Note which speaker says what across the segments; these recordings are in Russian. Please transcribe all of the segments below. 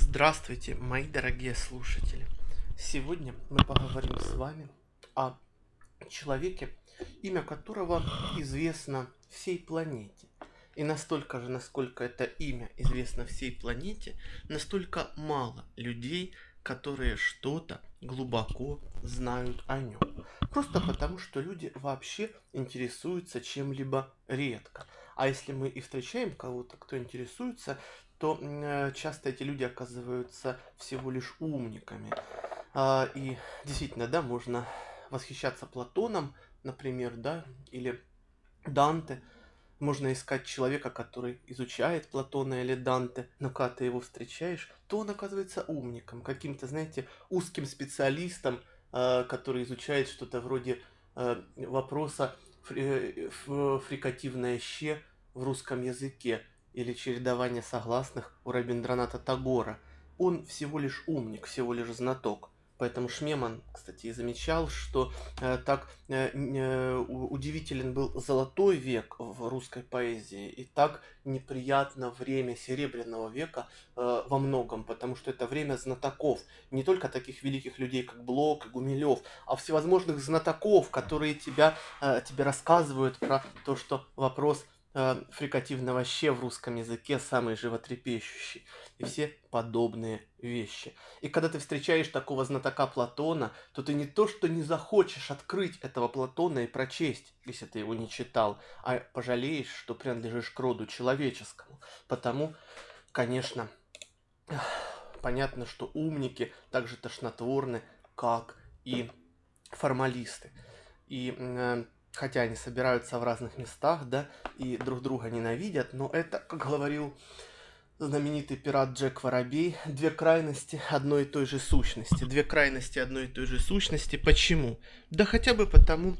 Speaker 1: Здравствуйте, мои дорогие слушатели! Сегодня мы поговорим с вами о человеке, имя которого известно всей планете. И настолько же, насколько это имя известно всей планете, настолько мало людей, которые что-то глубоко знают о нем. Просто потому, что люди вообще интересуются чем-либо редко. А если мы и встречаем кого-то, кто интересуется, то э, часто эти люди оказываются всего лишь умниками. А, и действительно, да, можно восхищаться Платоном, например, да, или Данте. Можно искать человека, который изучает Платона или Данте, но когда ты его встречаешь, то он оказывается умником, каким-то, знаете, узким специалистом, э, который изучает что-то вроде э, вопроса фрикативное «щ» в русском языке или чередование согласных у Рабиндраната Тагора. Он всего лишь умник, всего лишь знаток. Поэтому Шмеман, кстати, и замечал, что э, так э, э, удивителен был золотой век в русской поэзии, и так неприятно время серебряного века э, во многом, потому что это время знатоков, не только таких великих людей, как Блок и Гумилев, а всевозможных знатоков, которые тебя, э, тебе рассказывают про то, что вопрос э, фрикативного «щ» в русском языке самый животрепещущий. И все подобные вещи. И когда ты встречаешь такого знатока Платона, то ты не то, что не захочешь открыть этого Платона и прочесть, если ты его не читал, а пожалеешь, что принадлежишь к роду человеческому. Потому, конечно, понятно, что умники так же тошнотворны, как и формалисты. И э, хотя они собираются в разных местах, да, и друг друга ненавидят, но это, как говорил знаменитый пират Джек Воробей, две крайности одной и той же сущности. Две крайности одной и той же сущности. Почему? Да хотя бы потому,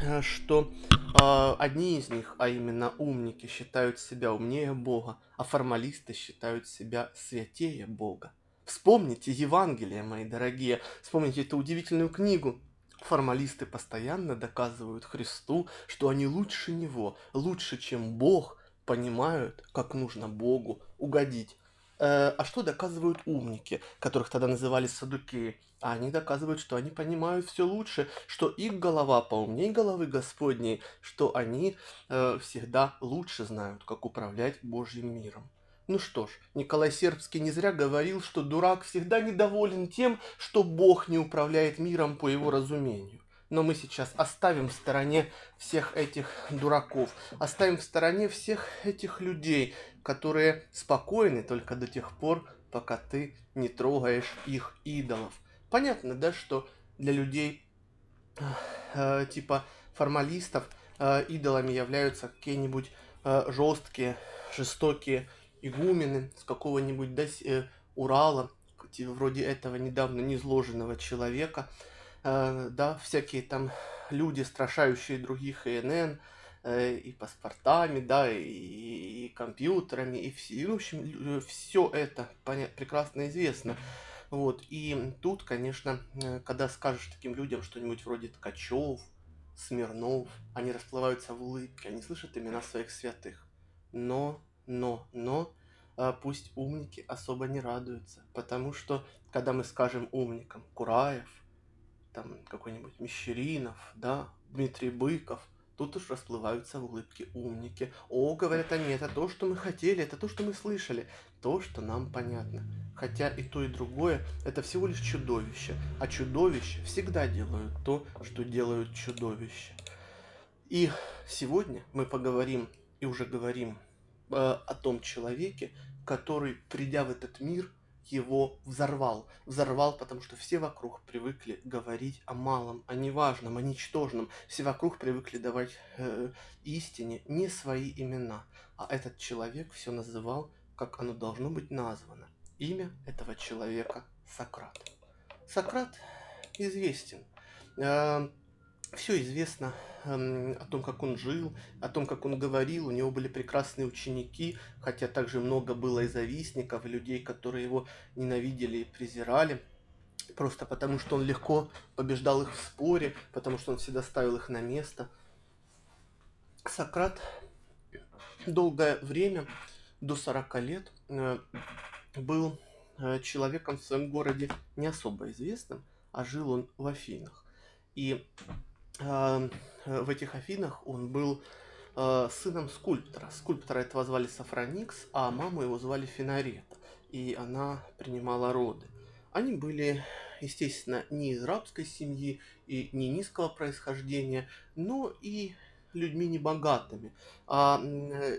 Speaker 1: э, что э, одни из них, а именно умники, считают себя умнее Бога, а формалисты считают себя святее Бога. Вспомните Евангелие, мои дорогие, вспомните эту удивительную книгу, Формалисты постоянно доказывают Христу, что они лучше Него, лучше, чем Бог, понимают, как нужно Богу угодить. Э, а что доказывают умники, которых тогда называли садукеи? А они доказывают, что они понимают все лучше, что их голова поумнее головы Господней, что они э, всегда лучше знают, как управлять Божьим миром. Ну что ж, Николай Сербский не зря говорил, что дурак всегда недоволен тем, что Бог не управляет миром по его разумению. Но мы сейчас оставим в стороне всех этих дураков, оставим в стороне всех этих людей, которые спокойны только до тех пор, пока ты не трогаешь их идолов. Понятно, да, что для людей э, типа формалистов э, идолами являются какие-нибудь э, жесткие, жестокие игумены с какого-нибудь да, э, Урала, вроде этого недавно незложенного человека, э, да, всякие там люди, страшающие других ИНН, э, и паспортами, да, и, и компьютерами, и все, в общем, все это понятно, прекрасно известно. Вот, и тут, конечно, когда скажешь таким людям что-нибудь вроде Ткачев, Смирнов, они расплываются в улыбке, они слышат имена своих святых. Но но, но а, пусть умники особо не радуются, потому что, когда мы скажем умникам Кураев, там какой-нибудь Мещеринов, да, Дмитрий Быков, тут уж расплываются в улыбке умники. О, говорят они, это то, что мы хотели, это то, что мы слышали, то, что нам понятно. Хотя и то, и другое – это всего лишь чудовище, а чудовища всегда делают то, что делают чудовища. И сегодня мы поговорим и уже говорим о том человеке, который, придя в этот мир, его взорвал. Взорвал, потому что все вокруг привыкли говорить о малом, о неважном, о ничтожном. Все вокруг привыкли давать э, истине не свои имена. А этот человек все называл, как оно должно быть названо. Имя этого человека Сократ. Сократ известен. Э, все известно э, о том, как он жил, о том, как он говорил. У него были прекрасные ученики, хотя также много было и завистников, и людей, которые его ненавидели и презирали. Просто потому, что он легко побеждал их в споре, потому что он всегда ставил их на место. Сократ долгое время, до 40 лет, э, был э, человеком в своем городе не особо известным, а жил он в Афинах. И в этих Афинах он был э, сыном скульптора. Скульптора этого звали Сафроникс, а маму его звали Финарета. И она принимала роды. Они были, естественно, не из рабской семьи и не низкого происхождения, но и людьми небогатыми. А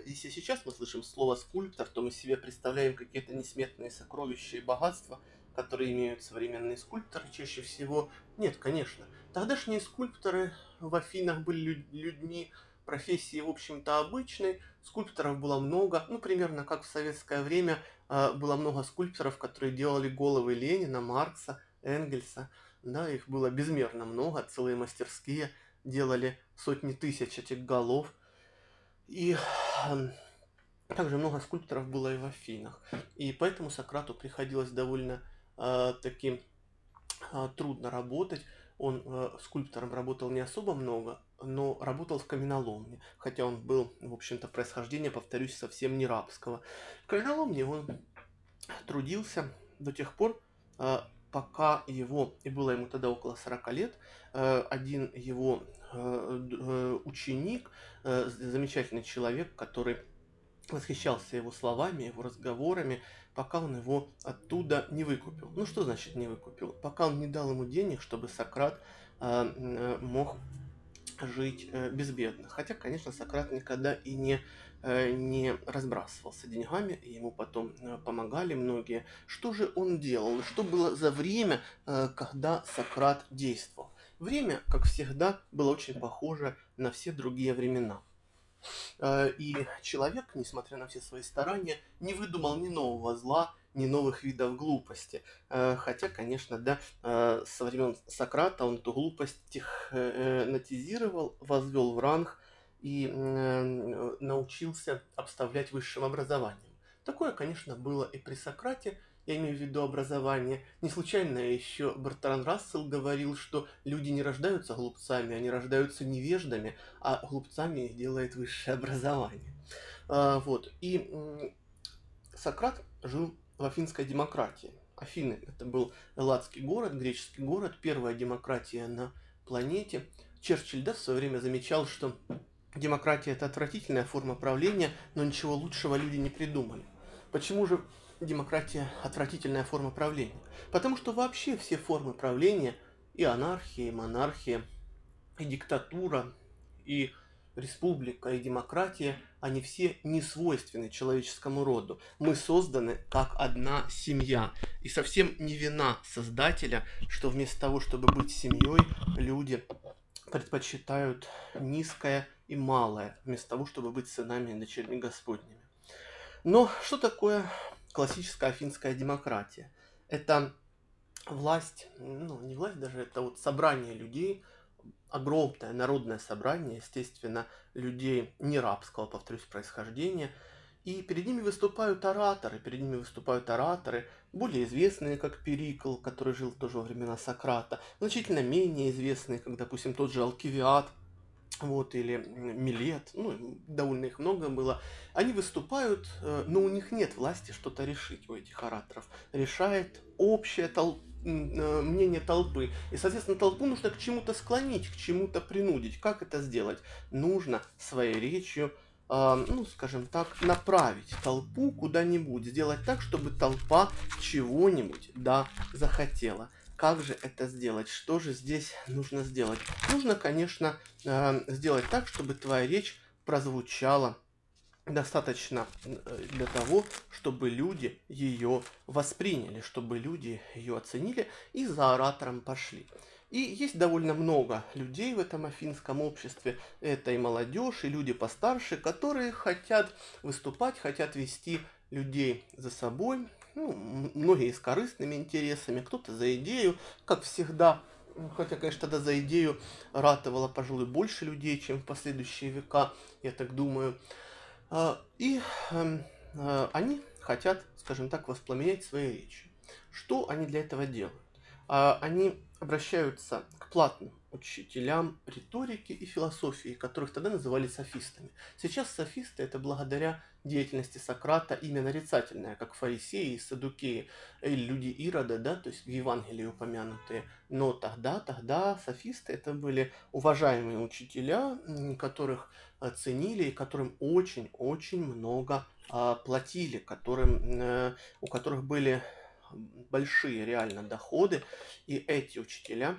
Speaker 1: если сейчас мы слышим слово скульптор, то мы себе представляем какие-то несметные сокровища и богатства, которые имеют современные скульпторы чаще всего. Нет, конечно. Тогдашние скульпторы в Афинах были людьми профессии, в общем-то, обычной. Скульпторов было много, ну, примерно как в советское время а, было много скульпторов, которые делали головы Ленина, Маркса, Энгельса. Да, их было безмерно много, целые мастерские делали сотни тысяч этих голов. И также много скульпторов было и в Афинах. И поэтому Сократу приходилось довольно э, таки э, трудно работать. Он э, скульптором работал не особо много, но работал в каменоломне, хотя он был, в общем-то, происхождение, повторюсь, совсем не рабского. В каменоломне он трудился до тех пор, э, пока его, и было ему тогда около 40 лет, э, один его э, э, ученик, замечательный человек, который восхищался его словами, его разговорами, пока он его оттуда не выкупил. Ну что значит не выкупил? Пока он не дал ему денег, чтобы Сократ мог жить безбедно. Хотя, конечно, Сократ никогда и не Э, не разбрасывался деньгами, ему потом э, помогали многие. Что же он делал? Что было за время, э, когда Сократ действовал? Время, как всегда, было очень похоже на все другие времена. И человек, несмотря на все свои старания, не выдумал ни нового зла, ни новых видов глупости. Хотя, конечно, да, со времен Сократа он эту глупость технотизировал, возвел в ранг и э, научился обставлять высшим образованием. Такое, конечно, было и при Сократе, я имею в виду образование. Не случайно еще Бертран Рассел говорил, что люди не рождаются глупцами, они рождаются невеждами, а глупцами делает высшее образование. А, вот. И Сократ жил в афинской демократии. Афины – это был элладский город, греческий город, первая демократия на планете. Черчилль да, в свое время замечал, что Демократия – это отвратительная форма правления, но ничего лучшего люди не придумали. Почему же демократия – отвратительная форма правления? Потому что вообще все формы правления – и анархия, и монархия, и диктатура, и республика, и демократия – они все не свойственны человеческому роду. Мы созданы как одна семья. И совсем не вина Создателя, что вместо того, чтобы быть семьей, люди предпочитают низкое и малое, вместо того, чтобы быть сынами и дочерьми Господними. Но что такое классическая афинская демократия? Это власть, ну не власть даже, это вот собрание людей, огромное народное собрание, естественно, людей не рабского, повторюсь, происхождения, и перед ними выступают ораторы, перед ними выступают ораторы, более известные, как Перикл, который жил тоже во времена Сократа, значительно менее известные, как, допустим, тот же Алкивиад, вот, или Милет, ну, довольно их много было, они выступают, э, но у них нет власти что-то решить, у этих ораторов. Решает общее толпа э, мнение толпы. И, соответственно, толпу нужно к чему-то склонить, к чему-то принудить. Как это сделать? Нужно своей речью, э, ну, скажем так, направить толпу куда-нибудь. Сделать так, чтобы толпа чего-нибудь, да, захотела. Как же это сделать? Что же здесь нужно сделать? Нужно, конечно, э, сделать так, чтобы твоя речь прозвучала достаточно э, для того, чтобы люди ее восприняли, чтобы люди ее оценили и за оратором пошли. И есть довольно много людей в этом афинском обществе, это и молодежь, и люди постарше, которые хотят выступать, хотят вести людей за собой, ну, многие с корыстными интересами, кто-то за идею, как всегда, хотя, конечно, тогда за идею ратовало, пожалуй, больше людей, чем в последующие века, я так думаю. А, и эм, э, они хотят, скажем так, воспламенять свои речи. Что они для этого делают? А, они обращаются к платным учителям риторики и философии, которых тогда называли софистами. Сейчас софисты это благодаря деятельности Сократа имя нарицательное, как фарисеи, садукеи или люди Ирода, да, то есть в Евангелии упомянутые. Но тогда, тогда софисты это были уважаемые учителя, которых ценили и которым очень-очень много а, платили, которым, э, у которых были большие реально доходы, и эти учителя,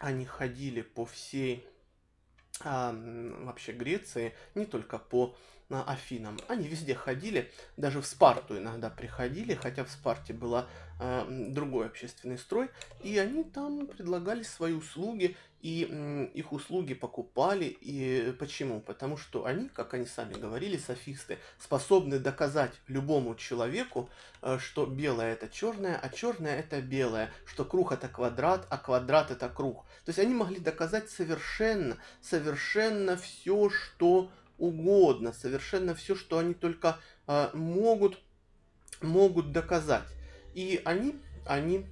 Speaker 1: они ходили по всей а, вообще Греции, не только по а, Афинам. Они везде ходили, даже в Спарту иногда приходили, хотя в Спарте был а, другой общественный строй, и они там предлагали свои услуги, и их услуги покупали. И почему? Потому что они, как они сами говорили, софисты, способны доказать любому человеку, э, что белое это черное, а черное это белое, что круг это квадрат, а квадрат это круг. То есть они могли доказать совершенно, совершенно все, что угодно, совершенно все, что они только э, могут, могут доказать. И они, они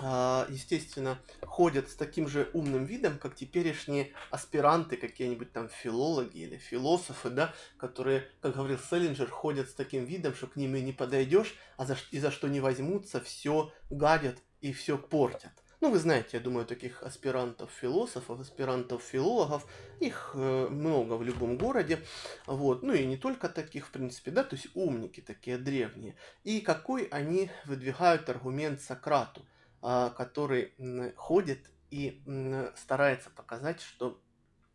Speaker 1: естественно, ходят с таким же умным видом, как теперешние аспиранты, какие-нибудь там филологи или философы, да, которые, как говорил Селлинджер, ходят с таким видом, что к ним и не подойдешь, а за, и за что не возьмутся, все гадят и все портят. Ну, вы знаете, я думаю, таких аспирантов-философов, аспирантов-филологов, их э, много в любом городе, вот, ну и не только таких, в принципе, да, то есть умники такие древние. И какой они выдвигают аргумент Сократу – а, который ходит и старается показать, что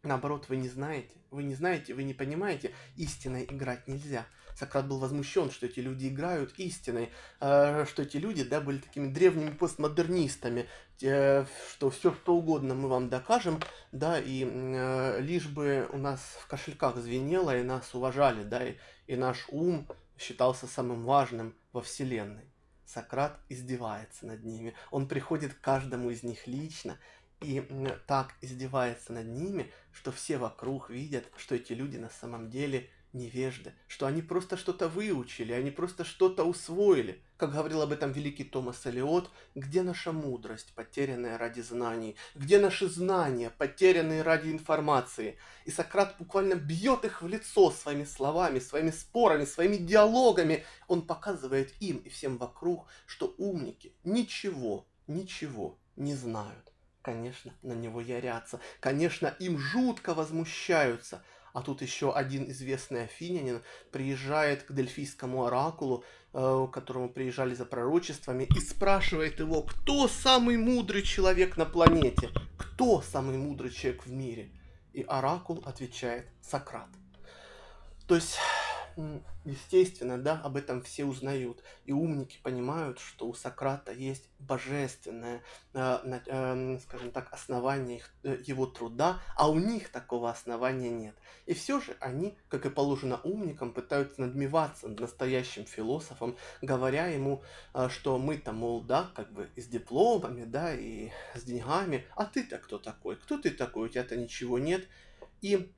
Speaker 1: наоборот вы не знаете, вы не знаете, вы не понимаете, истиной играть нельзя. Сократ был возмущен, что эти люди играют истиной, а, что эти люди да, были такими древними постмодернистами, что все что угодно мы вам докажем, да, и а, лишь бы у нас в кошельках звенело, и нас уважали, да, и, и наш ум считался самым важным во Вселенной. Сократ издевается над ними. Он приходит к каждому из них лично и так издевается над ними, что все вокруг видят, что эти люди на самом деле невежды, что они просто что-то выучили, они просто что-то усвоили. Как говорил об этом великий Томас Элиот, где наша мудрость, потерянная ради знаний, где наши знания, потерянные ради информации. И Сократ буквально бьет их в лицо своими словами, своими спорами, своими диалогами. Он показывает им и всем вокруг, что умники ничего, ничего не знают. Конечно, на него ярятся, конечно, им жутко возмущаются – а тут еще один известный афинянин приезжает к Дельфийскому оракулу, э, к которому приезжали за пророчествами, и спрашивает его, кто самый мудрый человек на планете? Кто самый мудрый человек в мире? И оракул отвечает Сократ. То есть естественно, да, об этом все узнают. И умники понимают, что у Сократа есть божественное, э, э, скажем так, основание их, э, его труда, а у них такого основания нет. И все же они, как и положено умникам, пытаются надмеваться над настоящим философом, говоря ему, э, что мы-то, мол, да, как бы с дипломами, да, и с деньгами, а ты-то кто такой? Кто ты такой? У тебя-то ничего нет. И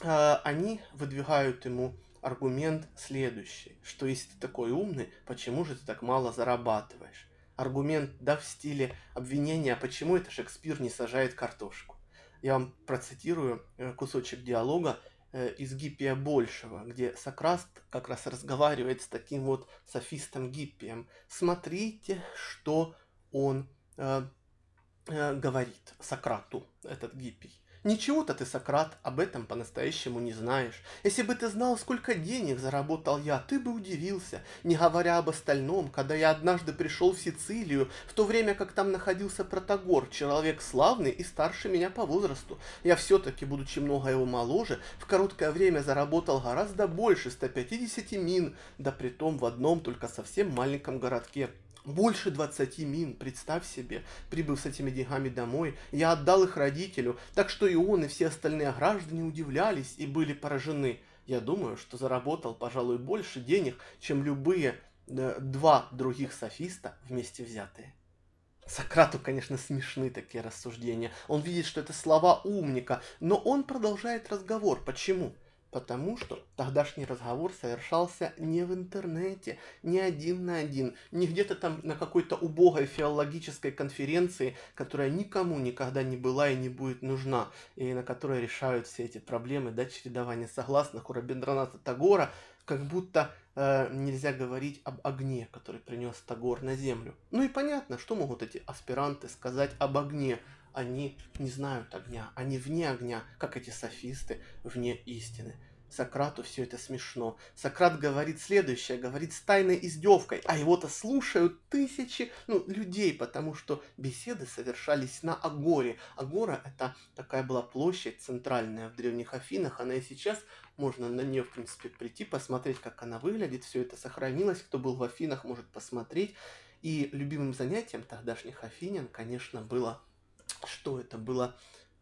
Speaker 1: они выдвигают ему аргумент следующий, что если ты такой умный, почему же ты так мало зарабатываешь? Аргумент, да, в стиле обвинения, почему это Шекспир не сажает картошку? Я вам процитирую э, кусочек диалога э, из Гиппия Большего, где Сократ как раз разговаривает с таким вот софистом Гиппием. Смотрите, что он э, э, говорит Сократу, этот Гиппий. Ничего-то ты, Сократ, об этом по-настоящему не знаешь. Если бы ты знал, сколько денег заработал я, ты бы удивился, не говоря об остальном, когда я однажды пришел в Сицилию, в то время как там находился Протагор, человек славный и старше меня по возрасту. Я все-таки, будучи много его моложе, в короткое время заработал гораздо больше 150 мин, да притом в одном только совсем маленьком городке. Больше 20 мин, представь себе, прибыв с этими деньгами домой, я отдал их родителю, так что и он, и все остальные граждане удивлялись и были поражены. Я думаю, что заработал, пожалуй, больше денег, чем любые э, два других софиста вместе взятые. Сократу, конечно, смешны такие рассуждения. Он видит, что это слова умника, но он продолжает разговор. Почему? Потому что тогдашний разговор совершался не в интернете, не один на один, не где-то там на какой-то убогой филологической конференции, которая никому никогда не была и не будет нужна, и на которой решают все эти проблемы, да, чередования согласных у Рабиндраната Тагора, как будто э, нельзя говорить об огне, который принес Тагор на землю. Ну и понятно, что могут эти аспиранты сказать об огне, они не знают огня, они вне огня, как эти софисты вне истины. Сократу все это смешно. Сократ говорит следующее, говорит с тайной издевкой, а его-то слушают тысячи ну, людей, потому что беседы совершались на Агоре. Агора это такая была площадь центральная в древних Афинах, она и сейчас можно на нее, в принципе, прийти, посмотреть, как она выглядит, все это сохранилось, кто был в Афинах, может посмотреть. И любимым занятием тогдашних афинян, конечно, было что это было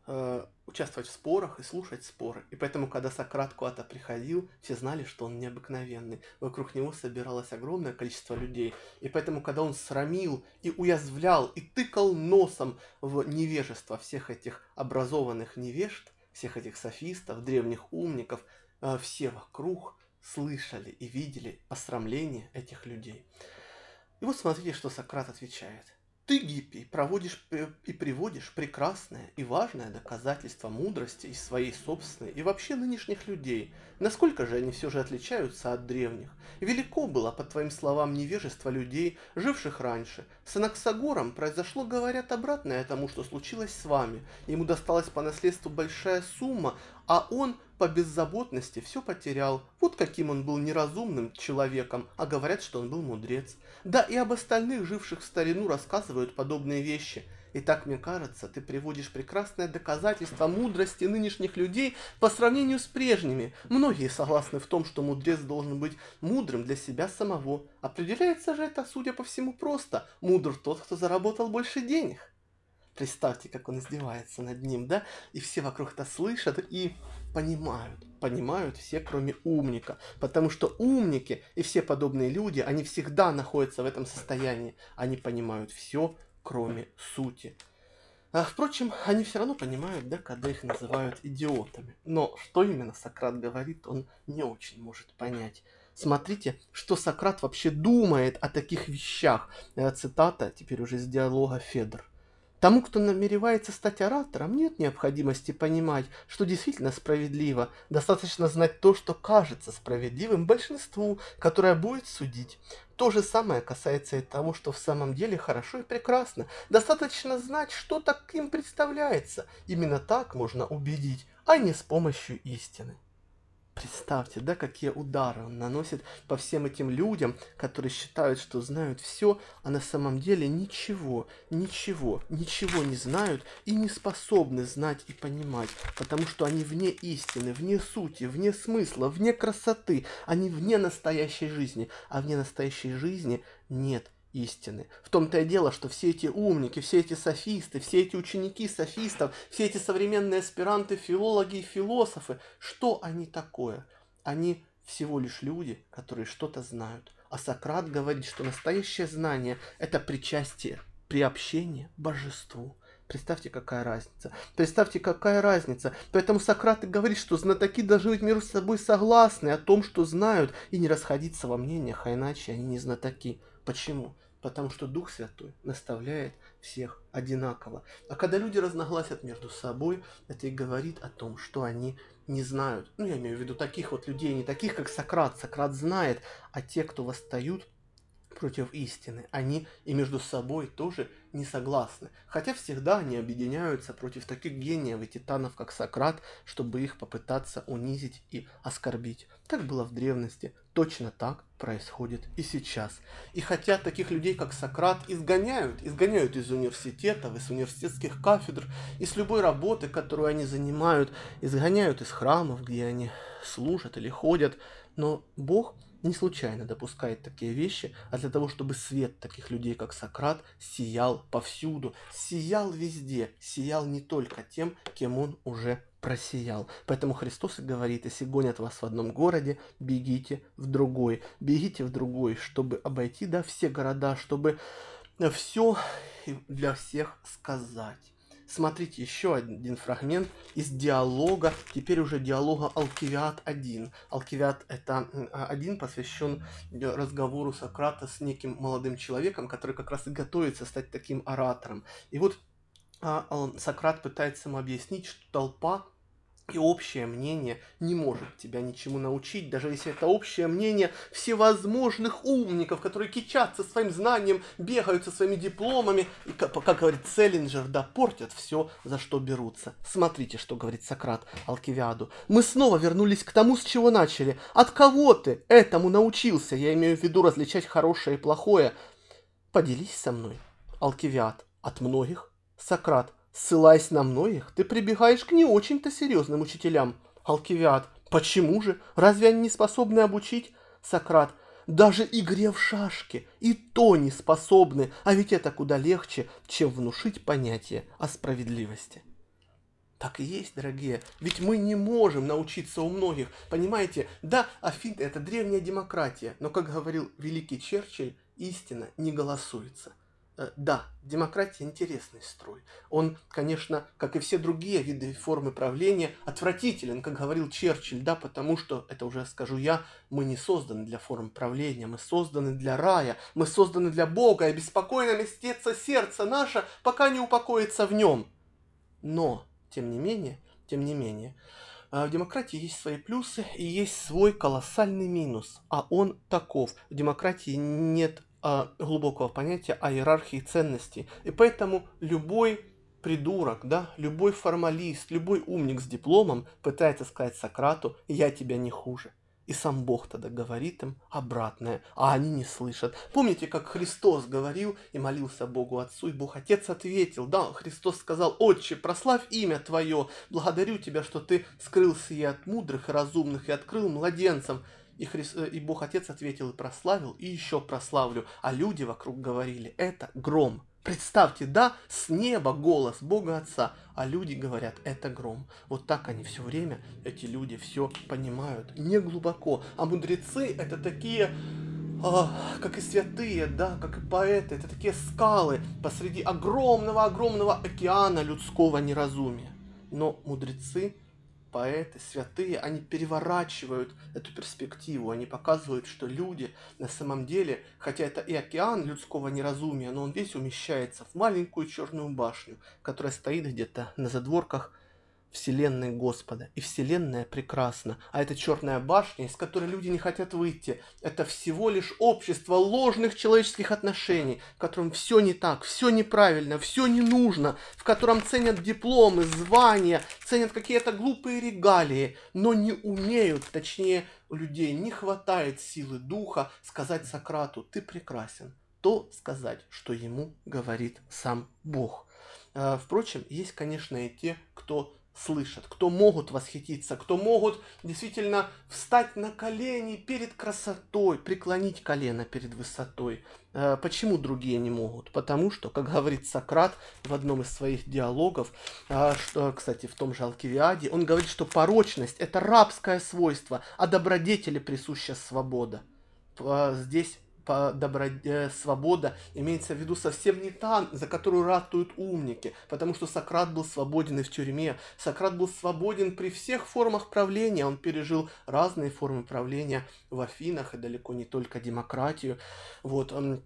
Speaker 1: э, участвовать в спорах и слушать споры. И поэтому, когда Сократ куда-то приходил, все знали, что он необыкновенный. Вокруг него собиралось огромное количество людей. И поэтому, когда он срамил и уязвлял, и тыкал носом в невежество всех этих образованных невежд, всех этих софистов, древних умников, э, все вокруг слышали и видели посрамление этих людей. И вот смотрите, что Сократ отвечает – ты, Гиппий, проводишь и приводишь прекрасное и важное доказательство мудрости из своей собственной и вообще нынешних людей. Насколько же они все же отличаются от древних? Велико было, по твоим словам, невежество людей, живших раньше. С Анаксагором произошло, говорят, обратное тому, что случилось с вами. Ему досталась по наследству большая сумма, а он по беззаботности все потерял. Вот каким он был неразумным человеком, а говорят, что он был мудрец. Да и об остальных, живших в старину, рассказывают подобные вещи. И так, мне кажется, ты приводишь прекрасное доказательство мудрости нынешних людей по сравнению с прежними. Многие согласны в том, что мудрец должен быть мудрым для себя самого. Определяется же это, судя по всему, просто. Мудр тот, кто заработал больше денег. Представьте, как он издевается над ним, да? И все вокруг это слышат и понимают. Понимают все, кроме умника. Потому что умники и все подобные люди, они всегда находятся в этом состоянии. Они понимают все, кроме сути. А, впрочем, они все равно понимают, да, когда их называют идиотами. Но что именно Сократ говорит, он не очень может понять. Смотрите, что Сократ вообще думает о таких вещах. Э, цитата теперь уже из диалога Федор. Тому, кто намеревается стать оратором, нет необходимости понимать, что действительно справедливо. Достаточно знать то, что кажется справедливым большинству, которое будет судить. То же самое касается и того, что в самом деле хорошо и прекрасно. Достаточно знать, что таким представляется. Именно так можно убедить, а не с помощью истины. Представьте, да, какие удары он наносит по всем этим людям, которые считают, что знают все, а на самом деле ничего, ничего, ничего не знают и не способны знать и понимать, потому что они вне истины, вне сути, вне смысла, вне красоты, они вне настоящей жизни, а вне настоящей жизни нет истины. В том-то и дело, что все эти умники, все эти софисты, все эти ученики софистов, все эти современные аспиранты, филологи и философы, что они такое? Они всего лишь люди, которые что-то знают. А Сократ говорит, что настоящее знание – это причастие, приобщение божеству. Представьте, какая разница. Представьте, какая разница. Поэтому Сократ и говорит, что знатоки должны быть между собой согласны о том, что знают, и не расходиться во мнениях, а иначе они не знатоки. Почему? Потому что Дух Святой наставляет всех одинаково. А когда люди разногласят между собой, это и говорит о том, что они не знают. Ну, я имею в виду таких вот людей, не таких, как Сократ. Сократ знает, а те, кто восстают против истины, они и между собой тоже не согласны. Хотя всегда они объединяются против таких гениев и титанов, как Сократ, чтобы их попытаться унизить и оскорбить. Так было в древности, точно так происходит и сейчас. И хотя таких людей, как Сократ, изгоняют, изгоняют из университетов, из университетских кафедр, из любой работы, которую они занимают, изгоняют из храмов, где они служат или ходят, но Бог – не случайно допускает такие вещи, а для того, чтобы свет таких людей, как Сократ, сиял повсюду, сиял везде, сиял не только тем, кем он уже просиял. Поэтому Христос и говорит, если гонят вас в одном городе, бегите в другой. Бегите в другой, чтобы обойти да, все города, чтобы все для всех сказать. Смотрите, еще один фрагмент из диалога, теперь уже диалога Алкивиад 1. Алкивиад это один посвящен разговору Сократа с неким молодым человеком, который как раз и готовится стать таким оратором. И вот а, Сократ пытается ему объяснить, что толпа и общее мнение не может тебя ничему научить, даже если это общее мнение всевозможных умников, которые кичатся своим знанием, бегают со своими дипломами, и, как, как говорит Селлинджер, да портят все, за что берутся. Смотрите, что говорит Сократ Алкивиаду. Мы снова вернулись к тому, с чего начали. От кого ты этому научился? Я имею в виду различать хорошее и плохое. Поделись со мной. Алкивиад. От многих. Сократ. Ссылаясь на многих, ты прибегаешь к не очень-то серьезным учителям. Алкивиад. Почему же? Разве они не способны обучить? Сократ. Даже игре в шашки и то не способны, а ведь это куда легче, чем внушить понятие о справедливости. Так и есть, дорогие. Ведь мы не можем научиться у многих. Понимаете, да, Афин – это древняя демократия, но, как говорил великий Черчилль, истина не голосуется. Э, да, демократия интересный строй. Он, конечно, как и все другие виды формы правления, отвратителен, как говорил Черчилль, да, потому что, это уже скажу я, мы не созданы для форм правления, мы созданы для рая, мы созданы для Бога, и беспокойно местится сердце наше, пока не упокоится в нем. Но, тем не менее, тем не менее, э, в демократии есть свои плюсы и есть свой колоссальный минус, а он таков. В демократии нет глубокого понятия о иерархии ценностей. И поэтому любой придурок, да, любой формалист, любой умник с дипломом пытается сказать Сократу «я тебя не хуже». И сам Бог тогда говорит им обратное, а они не слышат. Помните, как Христос говорил и молился Богу Отцу, и Бог Отец ответил, да, Христос сказал, «Отче, прославь имя Твое, благодарю Тебя, что Ты скрылся и от мудрых и разумных, и открыл младенцам, и, Христ, э, и Бог Отец ответил и прославил, и еще прославлю. А люди вокруг говорили, это гром. Представьте, да, с неба голос Бога Отца, а люди говорят, это гром. Вот так они все время, эти люди все понимают, не глубоко. А мудрецы это такие, а, как и святые, да, как и поэты, это такие скалы посреди огромного-огромного океана людского неразумия. Но мудрецы поэты, святые, они переворачивают эту перспективу, они показывают, что люди на самом деле, хотя это и океан людского неразумия, но он весь умещается в маленькую черную башню, которая стоит где-то на задворках Вселенной Господа. И Вселенная прекрасна. А это черная башня, из которой люди не хотят выйти. Это всего лишь общество ложных человеческих отношений, в котором все не так, все неправильно, все не нужно, в котором ценят дипломы, звания, ценят какие-то глупые регалии, но не умеют, точнее, у людей не хватает силы духа сказать Сократу, ты прекрасен. То сказать, что ему говорит сам Бог. А, впрочем, есть, конечно, и те, кто слышат, кто могут восхититься, кто могут действительно встать на колени перед красотой, преклонить колено перед высотой. Э, почему другие не могут? Потому что, как говорит Сократ в одном из своих диалогов, э, что, кстати, в том же Алкивиаде, он говорит, что порочность – это рабское свойство, а добродетели присуща свобода. Э, здесь по добро... Э, свобода имеется в виду совсем не та, за которую ратуют умники, потому что Сократ был свободен и в тюрьме. Сократ был свободен при всех формах правления, он пережил разные формы правления в Афинах и далеко не только демократию. Вот, он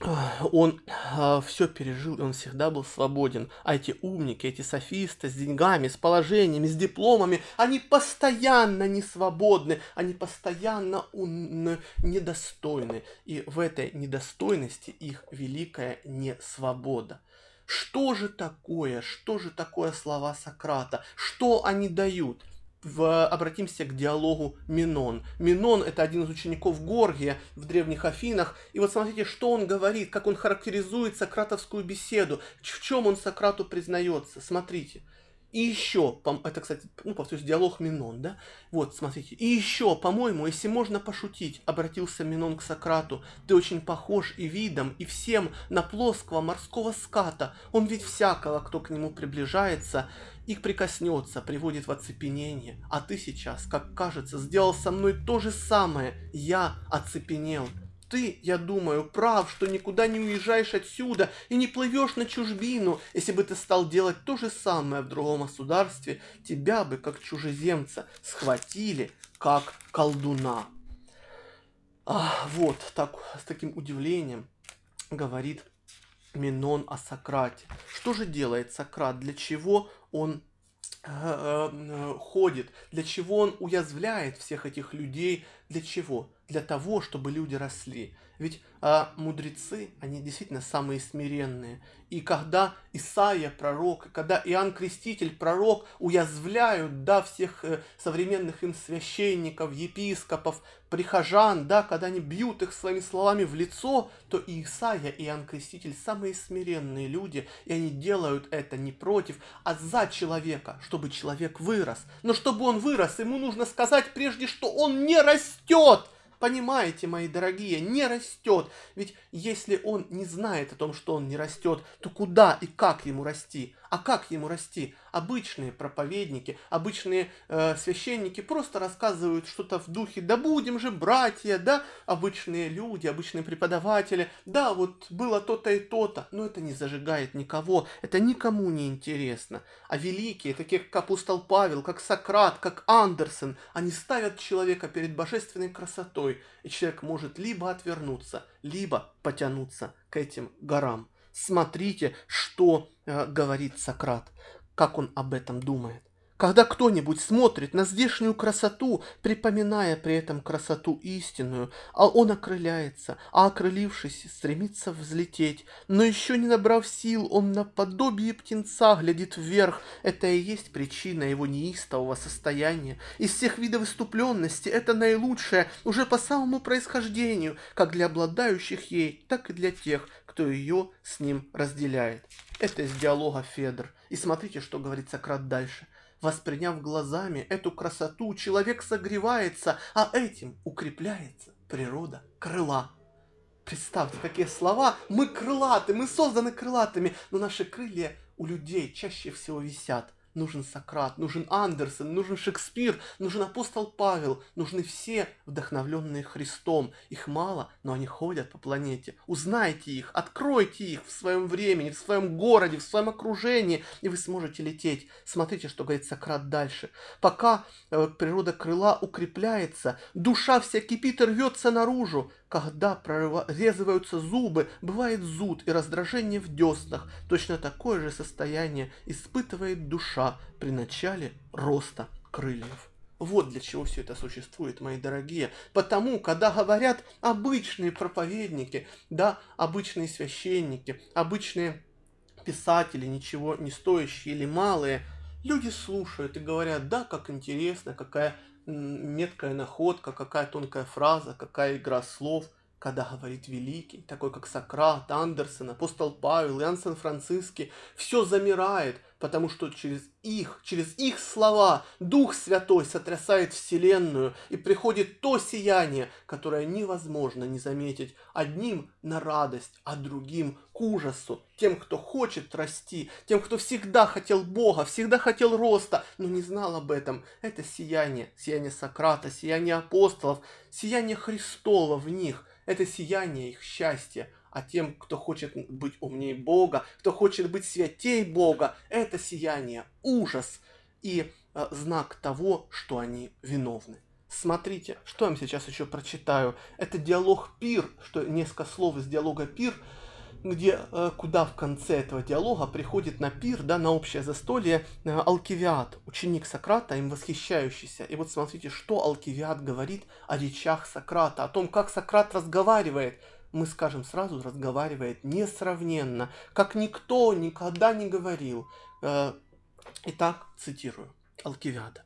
Speaker 1: э, все пережил, и он всегда был свободен. А эти умники, эти софисты с деньгами, с положениями, с дипломами, они постоянно не свободны, они постоянно ун... недостойны. И в этой недостойности их великая несвобода. Что же такое, что же такое слова Сократа? Что они дают? В, обратимся к диалогу Минон. Минон это один из учеников Горгия в древних Афинах. И вот смотрите, что он говорит, как он характеризует сократовскую беседу, в чем он Сократу признается. Смотрите. И еще, это, кстати, ну, повторюсь, диалог Минон, да? Вот, смотрите. И еще, по-моему, если можно пошутить, обратился Минон к Сократу, ты очень похож и видом, и всем на плоского морского ската. Он ведь всякого, кто к нему приближается, их прикоснется, приводит в оцепенение. А ты сейчас, как кажется, сделал со мной то же самое. Я оцепенел. Ты, я думаю, прав, что никуда не уезжаешь отсюда и не плывешь на чужбину. Если бы ты стал делать то же самое в другом государстве, тебя бы, как чужеземца, схватили, как колдуна. А, вот, так, с таким удивлением говорит Минон о Сократе. Что же делает Сократ? Для чего он ходит? Для чего он уязвляет всех этих людей? Для чего? Для того, чтобы люди росли. Ведь а мудрецы, они действительно самые смиренные. И когда Исаия пророк, когда Иоанн Креститель пророк уязвляют, да, всех э, современных им священников, епископов, прихожан, да, когда они бьют их своими словами в лицо, то и Исаия, и Иоанн Креститель самые смиренные люди, и они делают это не против, а за человека, чтобы человек вырос. Но чтобы он вырос, ему нужно сказать прежде, что он не растет, Понимаете, мои дорогие, не растет. Ведь если он не знает о том, что он не растет, то куда и как ему расти? А как ему расти? Обычные проповедники, обычные э, священники просто рассказывают что-то в духе «да будем же, братья», да, обычные люди, обычные преподаватели, да, вот было то-то и то-то, но это не зажигает никого, это никому не интересно. А великие, такие как апостол Павел, как Сократ, как Андерсен, они ставят человека перед божественной красотой, и человек может либо отвернуться, либо потянуться к этим горам. Смотрите, что э, говорит Сократ, как он об этом думает. Когда кто-нибудь смотрит на здешнюю красоту, припоминая при этом красоту истинную, а он окрыляется, а окрылившись, стремится взлететь, но еще не набрав сил, он наподобие птенца глядит вверх. Это и есть причина его неистового состояния. Из всех видов выступленности это наилучшее уже по самому происхождению, как для обладающих ей, так и для тех, кто ее с ним разделяет. Это из диалога Федор. И смотрите, что говорит Сократ дальше. Восприняв глазами эту красоту, человек согревается, а этим укрепляется природа крыла. Представьте, какие слова. Мы крылаты, мы созданы крылатыми, но наши крылья у людей чаще всего висят нужен Сократ, нужен Андерсон, нужен Шекспир, нужен апостол Павел, нужны все вдохновленные Христом. Их мало, но они ходят по планете. Узнайте их, откройте их в своем времени, в своем городе, в своем окружении, и вы сможете лететь. Смотрите, что говорит Сократ дальше. Пока э, природа крыла укрепляется, душа вся кипит и рвется наружу, когда прорезываются зубы, бывает зуд и раздражение в деснах. Точно такое же состояние испытывает душа при начале роста крыльев. Вот для чего все это существует, мои дорогие. Потому, когда говорят обычные проповедники, да, обычные священники, обычные писатели, ничего не стоящие или малые, люди слушают и говорят, да, как интересно, какая меткая находка, какая тонкая фраза, какая игра слов, когда говорит великий, такой как Сократ, Андерсон, апостол Павел, Иоанн Сан-Франциский, все замирает, потому что через их, через их слова Дух Святой сотрясает Вселенную, и приходит то сияние, которое невозможно не заметить одним на радость, а другим к ужасу. Тем, кто хочет расти, тем, кто всегда хотел Бога, всегда хотел роста, но не знал об этом. Это сияние, сияние Сократа, сияние апостолов, сияние Христова в них. Это сияние их счастья а тем, кто хочет быть умнее Бога, кто хочет быть святей Бога, это сияние, ужас и э, знак того, что они виновны. Смотрите, что я вам сейчас еще прочитаю. Это диалог Пир, что несколько слов из диалога Пир, где, э, куда в конце этого диалога приходит на пир, да, на общее застолье э, Алкивиад, ученик Сократа, им восхищающийся. И вот смотрите, что Алкивиад говорит о речах Сократа, о том, как Сократ разговаривает мы скажем сразу, разговаривает несравненно, как никто никогда не говорил. Э, итак, цитирую Алкивиада.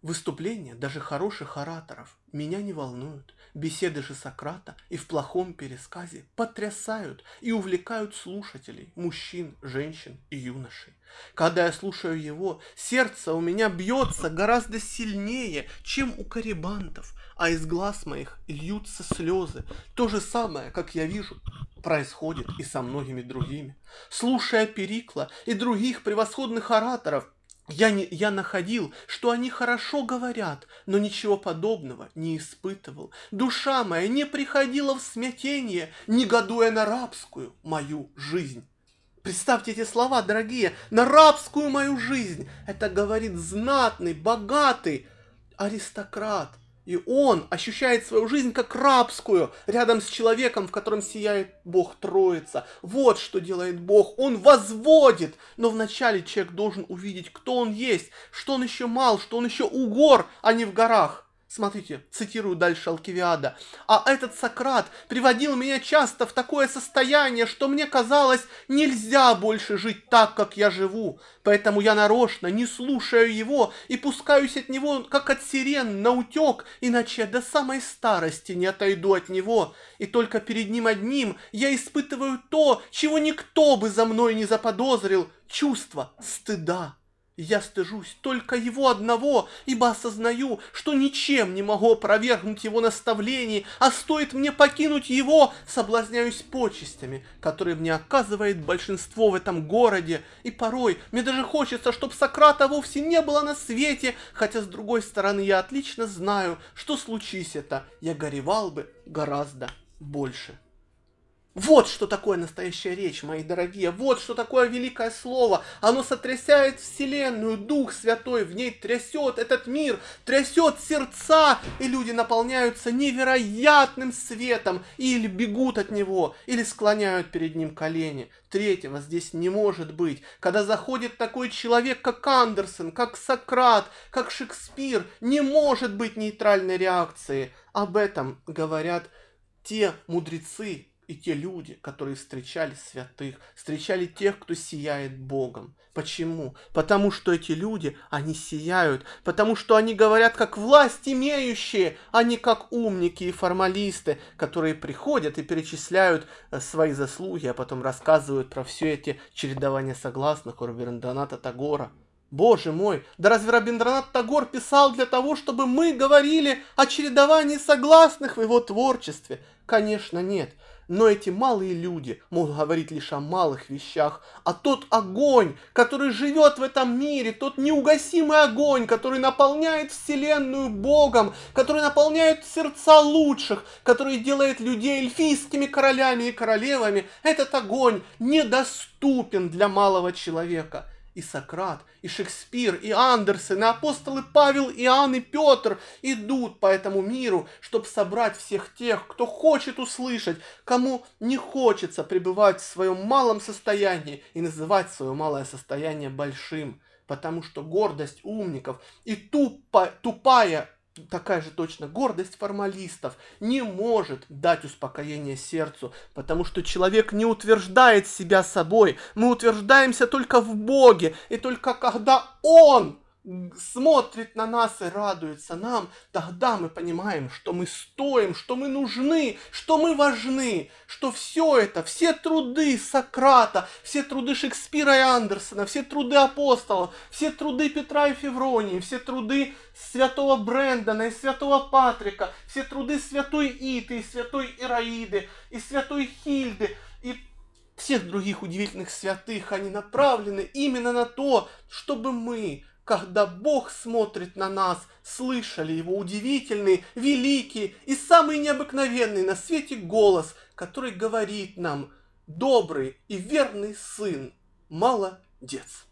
Speaker 1: Выступления даже хороших ораторов меня не волнуют. Беседы же Сократа и в плохом пересказе потрясают и увлекают слушателей, мужчин, женщин и юношей. Когда я слушаю его, сердце у меня бьется гораздо сильнее, чем у карибантов, а из глаз моих льются слезы. То же самое, как я вижу, происходит и со многими другими. Слушая Перикла и других превосходных ораторов, Я, не, я находил, что они хорошо говорят, но ничего подобного не испытывал. Душа моя не приходила в смятение, негодуя на рабскую мою жизнь. Представьте эти слова, дорогие, на рабскую мою жизнь. Это говорит знатный, богатый аристократ. И он ощущает свою жизнь как рабскую, рядом с человеком, в котором сияет Бог Троица. Вот что делает Бог. Он возводит. Но вначале человек должен увидеть, кто он есть, что он еще мал, что он еще у гор, а не в горах. Смотрите, цитирую дальше Алкивиада. «А этот Сократ приводил меня часто в такое состояние, что мне казалось, нельзя больше жить так, как я живу. Поэтому я нарочно не слушаю его и пускаюсь от него, как от сирен, на утек, иначе до самой старости не отойду от него. И только перед ним одним я испытываю то, чего никто бы за мной не заподозрил, чувство стыда». Я стыжусь только его одного, ибо осознаю, что ничем не могу опровергнуть его наставлений, а стоит мне покинуть его, соблазняюсь почестями, которые мне оказывает большинство в этом городе, и порой мне даже хочется, чтобы Сократа вовсе не было на свете, хотя с другой стороны я отлично знаю, что случись это, я горевал бы гораздо больше. Вот что такое настоящая речь, мои дорогие, вот что такое великое слово. Оно сотрясает вселенную, Дух Святой в ней трясет этот мир, трясет сердца, и люди наполняются невероятным светом, или бегут от него, или склоняют перед ним колени. Третьего здесь не может быть. Когда заходит такой человек, как Андерсон, как Сократ, как Шекспир, не может быть нейтральной реакции. Об этом говорят те мудрецы, и те люди, которые встречали святых, встречали тех, кто сияет Богом. Почему? Потому что эти люди, они сияют, потому что они говорят как власть имеющие, а не как умники и формалисты, которые приходят и перечисляют э, свои заслуги, а потом рассказывают про все эти чередования согласных у Рабиндраната Тагора. Боже мой, да разве Рабиндранат Тагор писал для того, чтобы мы говорили о чередовании согласных в его творчестве? Конечно, нет. Но эти малые люди могут говорить лишь о малых вещах, а тот огонь, который живет в этом мире, тот неугасимый огонь, который наполняет вселенную Богом, который наполняет сердца лучших, который делает людей эльфийскими королями и королевами, этот огонь недоступен для малого человека и Сократ, и Шекспир, и Андерсен, и апостолы Павел, Иоанн и Петр идут по этому миру, чтобы собрать всех тех, кто хочет услышать, кому не хочется пребывать в своем малом состоянии и называть свое малое состояние большим. Потому что гордость умников и тупо, тупая такая же точно гордость формалистов не может дать успокоение сердцу, потому что человек не утверждает себя собой, мы утверждаемся только в Боге, и только когда Он смотрит на нас и радуется нам, тогда мы понимаем, что мы стоим, что мы нужны, что мы важны, что все это, все труды Сократа, все труды Шекспира и Андерсона, все труды апостолов, все труды Петра и Февронии, все труды святого Брэндона и святого Патрика, все труды святой Иты и святой Ираиды и святой Хильды и всех других удивительных святых, они направлены именно на то, чтобы мы когда Бог смотрит на нас, слышали Его удивительный, великий и самый необыкновенный на свете голос, который говорит нам «Добрый и верный сын, молодец».